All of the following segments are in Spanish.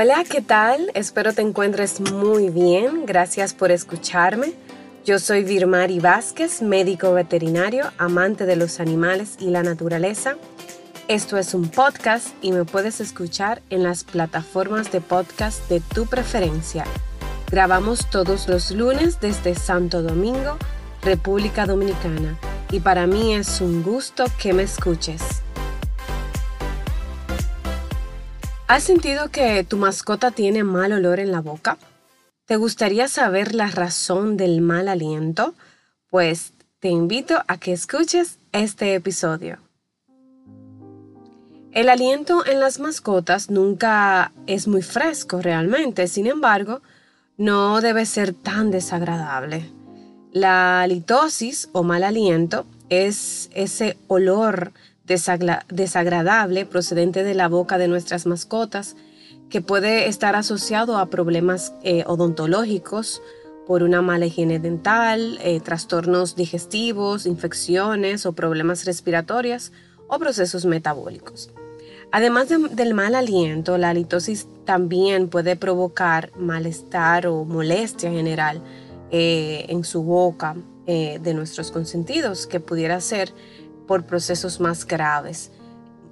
Hola, ¿qué tal? Espero te encuentres muy bien. Gracias por escucharme. Yo soy Virmari Vázquez, médico veterinario, amante de los animales y la naturaleza. Esto es un podcast y me puedes escuchar en las plataformas de podcast de tu preferencia. Grabamos todos los lunes desde Santo Domingo, República Dominicana, y para mí es un gusto que me escuches. ¿Has sentido que tu mascota tiene mal olor en la boca? ¿Te gustaría saber la razón del mal aliento? Pues te invito a que escuches este episodio. El aliento en las mascotas nunca es muy fresco realmente, sin embargo, no debe ser tan desagradable. La halitosis o mal aliento es ese olor desagradable procedente de la boca de nuestras mascotas que puede estar asociado a problemas eh, odontológicos por una mala higiene dental, eh, trastornos digestivos, infecciones o problemas respiratorios o procesos metabólicos. Además del mal aliento, la halitosis también puede provocar malestar o molestia general eh, en su boca de nuestros consentidos, que pudiera ser por procesos más graves.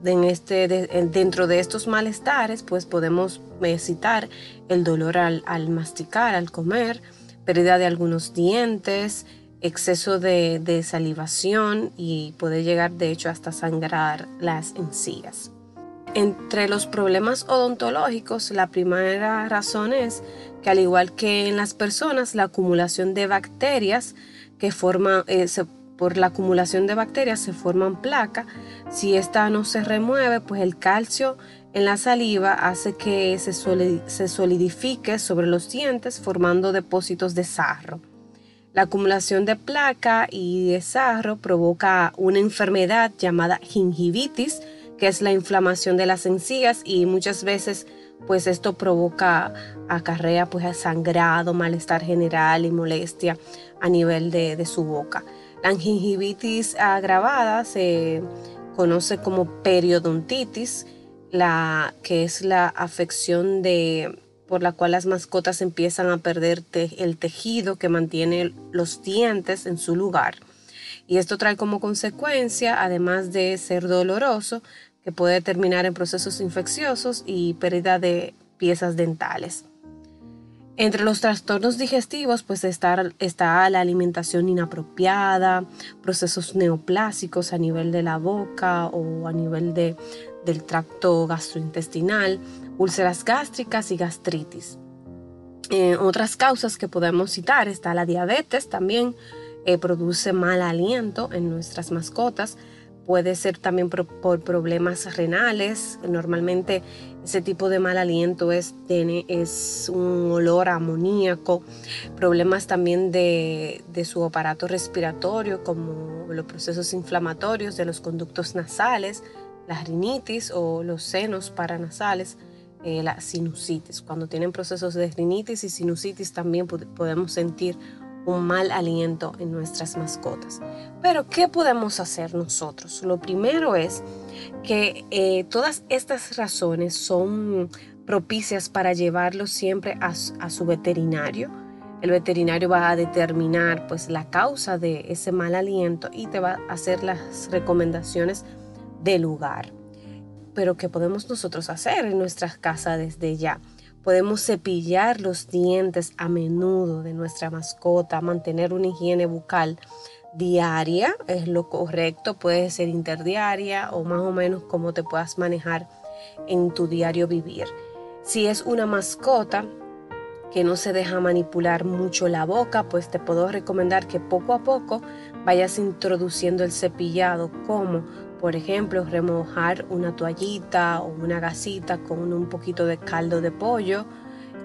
Este, dentro de estos malestares, pues podemos eh, citar el dolor al, masticar, al comer, pérdida de algunos dientes, exceso de, de salivación y puede llegar de hecho hasta sangrar las encías. Entre los problemas odontológicos, la primera razón es que al igual que en las personas, la acumulación de bacterias que forman, eh, por la acumulación de bacterias se forman placas. Si esta no se remueve, pues el calcio en la saliva hace que se, solidifique sobre los dientes formando depósitos de sarro. La acumulación de placa y de sarro provoca una enfermedad llamada gingivitis, que es la inflamación de las encías y muchas veces pues esto provoca acarrea pues sangrado, malestar general y molestia a nivel de su boca. La gingivitis agravada se conoce como periodontitis, la, que es la afección de, por la cual las mascotas empiezan a perder el tejido que mantiene los dientes en su lugar. Y esto trae como consecuencia, además de ser doloroso, que puede terminar en procesos infecciosos y pérdida de piezas dentales. Entre los trastornos digestivos, pues está, la alimentación inapropiada, procesos neoplásicos a nivel de la boca o a nivel de, del tracto gastrointestinal, úlceras gástricas y gastritis. Eh, otras causas que podemos citar está la diabetes, también eh, produce mal aliento en nuestras mascotas, puede ser también por, problemas renales. Normalmente ese tipo de mal aliento es, tiene, es un olor amoníaco. Problemas también de, su aparato respiratorio, como los procesos inflamatorios de los conductos nasales, la rinitis o los senos paranasales. Eh, la sinusitis. Cuando tienen procesos de rinitis y sinusitis también podemos sentir un mal aliento en nuestras mascotas. Pero, ¿qué podemos hacer nosotros? Lo primero es que eh, todas estas razones son propicias para llevarlo siempre a, su veterinario. El veterinario va a determinar pues la causa de ese mal aliento y te va a hacer las recomendaciones del lugar. Pero ¿qué podemos nosotros hacer en nuestras casas desde ya? Podemos cepillar los dientes a menudo de nuestra mascota, mantener una higiene bucal diaria, es lo correcto, puede ser interdiaria o más o menos como te puedas manejar en tu diario vivir. Si es una mascota que no se deja manipular mucho la boca, pues te puedo recomendar que poco a poco vayas introduciendo el cepillado como por ejemplo, remojar una toallita o una gasita con un poquito de caldo de pollo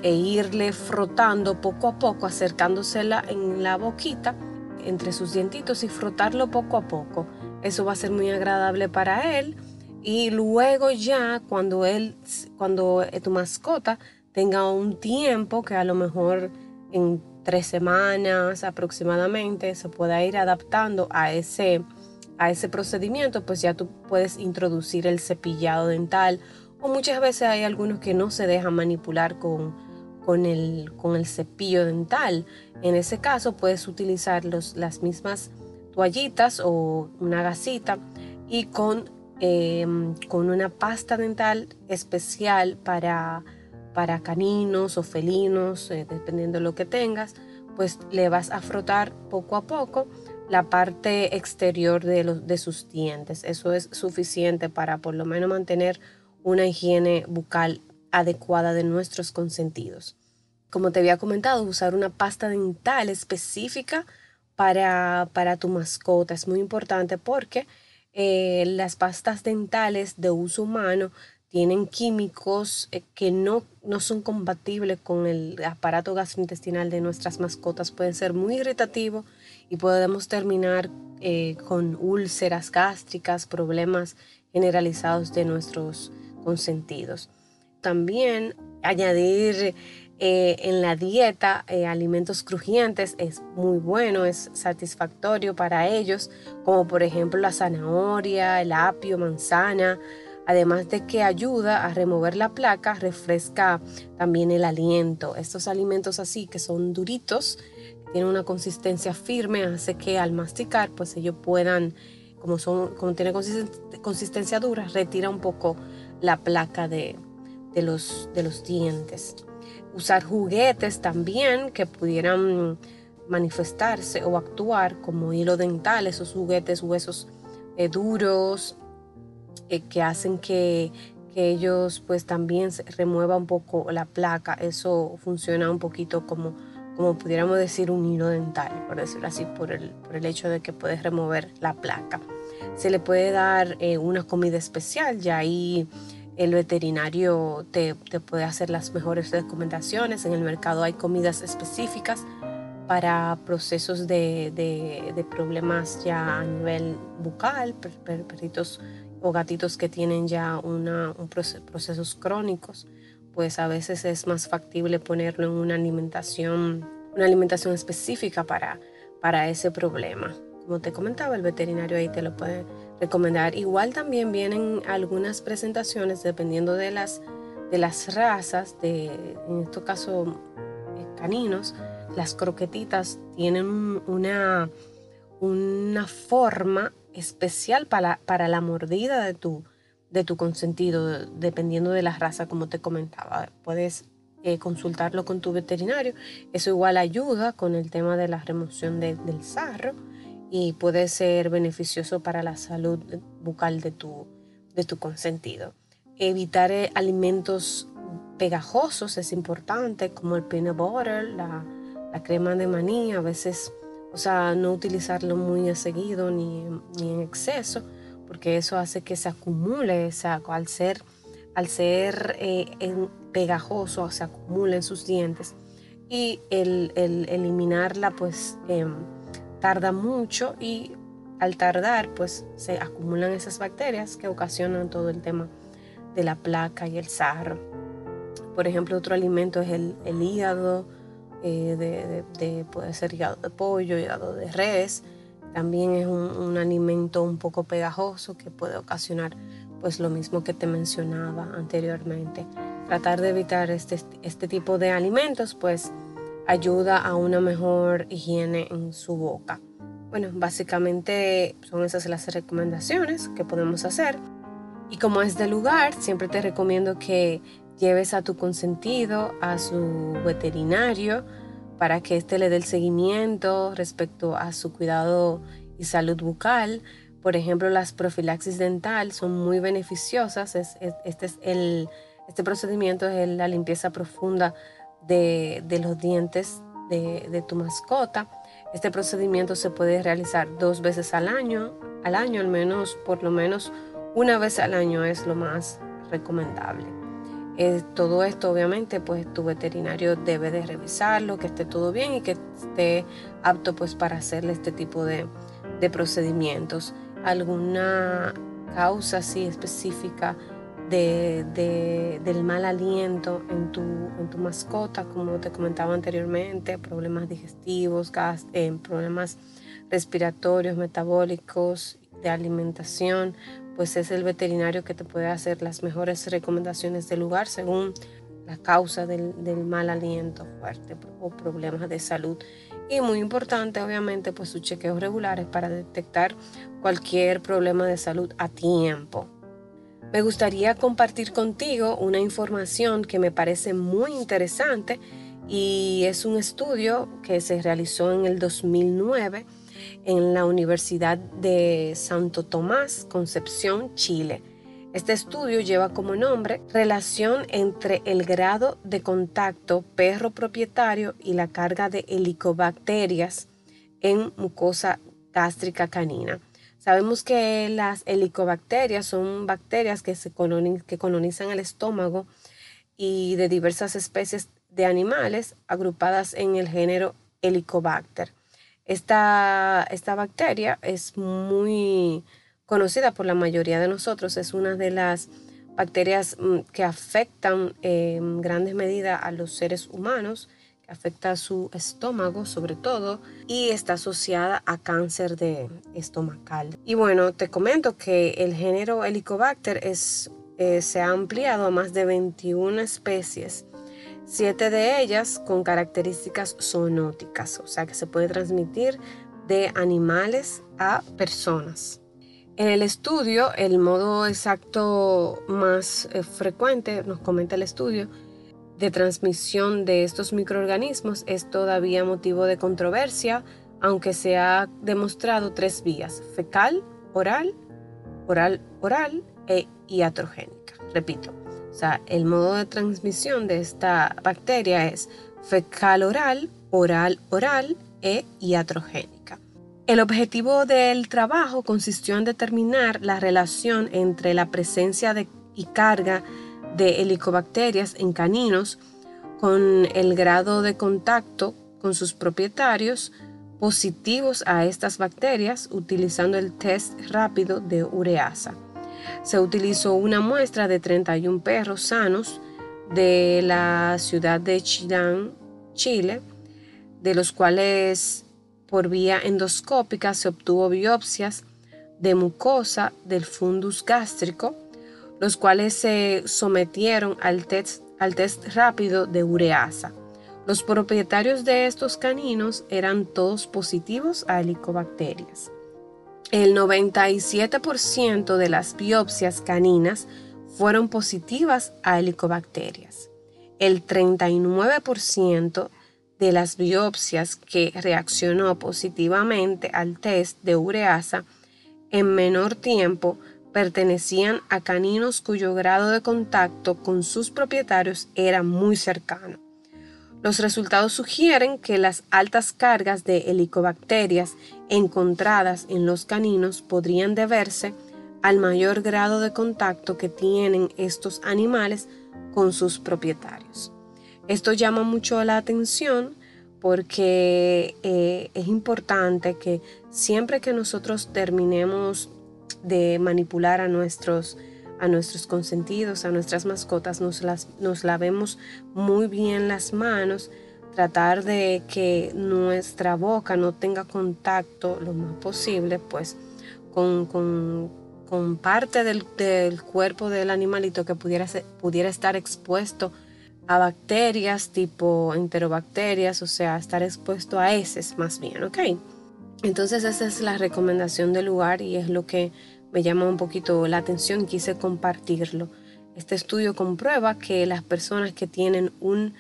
e irle frotando poco a poco, acercándosela en la boquita entre sus dientitos y frotarlo poco a poco. Eso va a ser muy agradable para él. Y luego ya cuando él, cuando tu mascota tenga un tiempo que a lo mejor en tres semanas aproximadamente se pueda ir adaptando a ese a ese procedimiento, pues ya tú puedes introducir el cepillado dental O muchas veces hay algunos que no se dejan manipular con, con, el, con el cepillo dental. En ese caso puedes utilizar los, las mismas toallitas o una gasita y con, em, con una pasta dental especial para, para caninos o felinos, eh, dependiendo de lo que tengas, pues le vas a frotar poco a poco la parte exterior de, los, de sus dientes. Eso es suficiente para por lo menos mantener una higiene bucal adecuada de nuestros consentidos. Como te había comentado, usar una pasta dental específica para, para tu mascota es muy importante porque eh, las pastas dentales de uso humano tienen químicos eh, que no, no son compatibles con el aparato gastrointestinal de nuestras mascotas. Pueden ser muy irritativos y podemos terminar eh, con úlceras gástricas, problemas generalizados de nuestros consentidos. También añadir eh, en la dieta alimentos crujientes es muy bueno, es satisfactorio para ellos, como por ejemplo la zanahoria, el apio, manzana, además de que ayuda a remover la placa, refresca también el aliento. Estos alimentos así que son duritos, tienen una consistencia firme, hace que al masticar pues ellos puedan, como, son, como tiene consistencia dura, retira un poco la placa de, los, dientes usar juguetes también que pudieran manifestarse o actuar como hilo dental, esos juguetes, huesos eh, duros eh, que hacen que, ellos pues también se remueva un poco la placa. Eso funciona un poquito como, como pudiéramos decir un hilo dental, por decirlo así, por el, por el hecho de que puedes remover la placa. Se le puede dar eh, una comida especial, ya ahí el veterinario te, puede hacer las mejores recomendaciones. En el mercado hay comidas específicas para procesos de, problemas ya a nivel bucal, perritos o gatitos que tienen ya un procesos crónicos, pues a veces es más factible ponerlo en una alimentación, una alimentación específica para, para ese problema. Como te comentaba, el veterinario ahí te lo puede recomendar. Igual también vienen algunas presentaciones dependiendo de las, de las razas, de, en este caso eh, caninos, las croquetitas tienen una, una forma especial para, para la mordida de tu, de tu consentido, dependiendo de la raza, como te comentaba. Puedes eh, consultarlo con tu veterinario. Eso igual ayuda con el tema de la remoción del sarro y puede ser beneficioso para la salud bucal de tu, de tu consentido. Evitar eh, alimentos pegajosos es importante, como el peanut butter, la, crema de maní, a veces, o sea, no utilizarlo muy a seguido ni, en exceso, porque eso hace que se acumule, o sea, al ser, al ser eh, pegajoso, se acumula en sus dientes. Y el, eliminarla, pues, em, tarda mucho y al tardar pues se acumulan esas bacterias que ocasionan todo el tema de la placa y el sarro. Por ejemplo, otro alimento es el, hígado, eh, de, puede ser hígado de pollo, hígado de res. También es un, alimento un poco pegajoso que puede ocasionar pues lo mismo que te mencionaba anteriormente. Tratar de evitar este, este tipo de alimentos pues ayuda a una mejor higiene en su boca. Bueno, básicamente son esas las recomendaciones que podemos hacer. Y como es de lugar, siempre te recomiendo que lleves a tu consentido a su veterinario para que éste le dé el seguimiento respecto a su cuidado y salud bucal. Por ejemplo, las profilaxis dental son muy beneficiosas. este, es el, este procedimiento es la limpieza profunda de, los dientes de, tu mascota. Este procedimiento se puede realizar dos veces al año, al año al menos, por lo menos una vez al año es lo más recomendable. Eh, todo esto obviamente pues tu veterinario debe de revisarlo, que esté todo bien y que esté apto pues para hacerle este tipo de, de procedimientos. Alguna causa así específica de, del mal aliento en tu, en tu, mascota, como te comentaba anteriormente, problemas digestivos, gas, eh, problemas respiratorios, metabólicos, de alimentación, pues es el veterinario que te puede hacer las mejores recomendaciones del lugar según la causa del, mal aliento fuerte o problemas de salud. Y muy importante, obviamente, pues sus chequeos regulares para detectar cualquier problema de salud a tiempo. Me gustaría compartir contigo una información que me parece muy interesante y es un estudio que se realizó en el 2009 en la Universidad de Santo Tomás, Concepción, Chile. Este estudio lleva como nombre Relación entre el grado de contacto perro propietario y la carga de helicobacterias en mucosa gástrica canina. Sabemos que las helicobacterias son bacterias que, se que colonizan el estómago y de diversas especies de animales agrupadas en el género Helicobacter. Esta, esta bacteria es muy conocida por la mayoría de nosotros, es una de las bacterias mm, que afectan en grandes medidas a los seres humanos, que afecta a su estómago sobre todo y está asociada a cáncer de estomacal. Y bueno, te comento que el género Helicobacter es, eh, se ha ampliado a más de 21 especies siete de ellas con características zoonóticas, o sea que se puede transmitir de animales a personas. En el estudio, el modo exacto más eh, frecuente, nos comenta el estudio, de transmisión de estos microorganismos es todavía motivo de controversia, aunque se ha demostrado tres vías, fecal, oral, oral, oral e iatrogénica. Repito, o sea, el modo de transmisión de esta bacteria es fecal oral, oral oral e iatrogénica. El objetivo del trabajo consistió en determinar la relación entre la presencia de, y carga de helicobacterias en caninos con el grado de contacto con sus propietarios positivos a estas bacterias utilizando el test rápido de ureasa se utilizó una muestra de 31 perros sanos de la ciudad de Chilán, Chile, de los cuales por vía endoscópica se obtuvo biopsias de mucosa del fundus gástrico, los cuales se sometieron al test, al test rápido de ureasa. Los propietarios de estos caninos eran todos positivos a helicobacterias. El 97% de las biopsias caninas fueron positivas a helicobacterias. El 39% de las biopsias que reaccionó positivamente al test de ureasa en menor tiempo pertenecían a caninos cuyo grado de contacto con sus propietarios era muy cercano. Los resultados sugieren que las altas cargas de helicobacterias encontradas en los caninos podrían deberse al mayor grado de contacto que tienen estos animales con sus propietarios. Esto llama mucho la atención porque eh, es importante que siempre que nosotros terminemos de manipular a nuestros a nuestros consentidos, a nuestras mascotas, nos, las, nos lavemos muy bien las manos, tratar de que nuestra boca no tenga contacto lo más posible, pues con, parte del, cuerpo del animalito que pudiera, pudiera estar expuesto a bacterias tipo enterobacterias, o sea, estar expuesto a heces más bien, ¿ok? Entonces esa es la recomendación del lugar y es lo que me llama un poquito la atención y quise compartirlo. Este estudio comprueba que las personas que tienen un,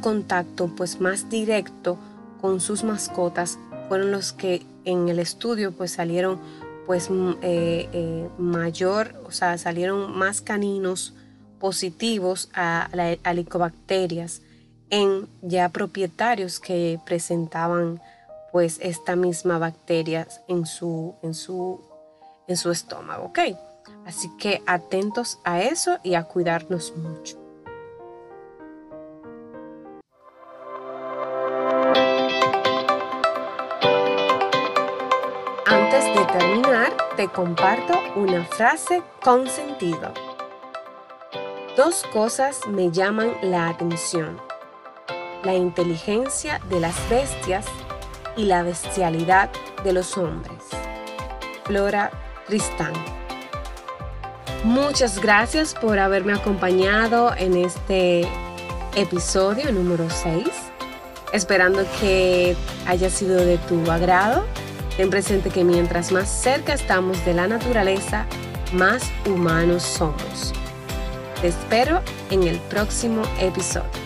contacto pues más directo con sus mascotas fueron los que en el estudio pues salieron pues eh, eh, mayor, o sea, salieron más caninos positivos a, a, licobacterias en ya propietarios que presentaban pues esta misma bacteria en su, en su en su estómago, ¿ok? Así que atentos a eso y a cuidarnos mucho. Antes de terminar, te comparto una frase con sentido. Dos cosas me llaman la atención. La inteligencia de las bestias y la bestialidad de los hombres. Flora Tristán. Muchas gracias por haberme acompañado en este episodio número 6. Esperando que haya sido de tu agrado. Ten presente que mientras más cerca estamos de la naturaleza, más humanos somos. Te espero en el próximo episodio.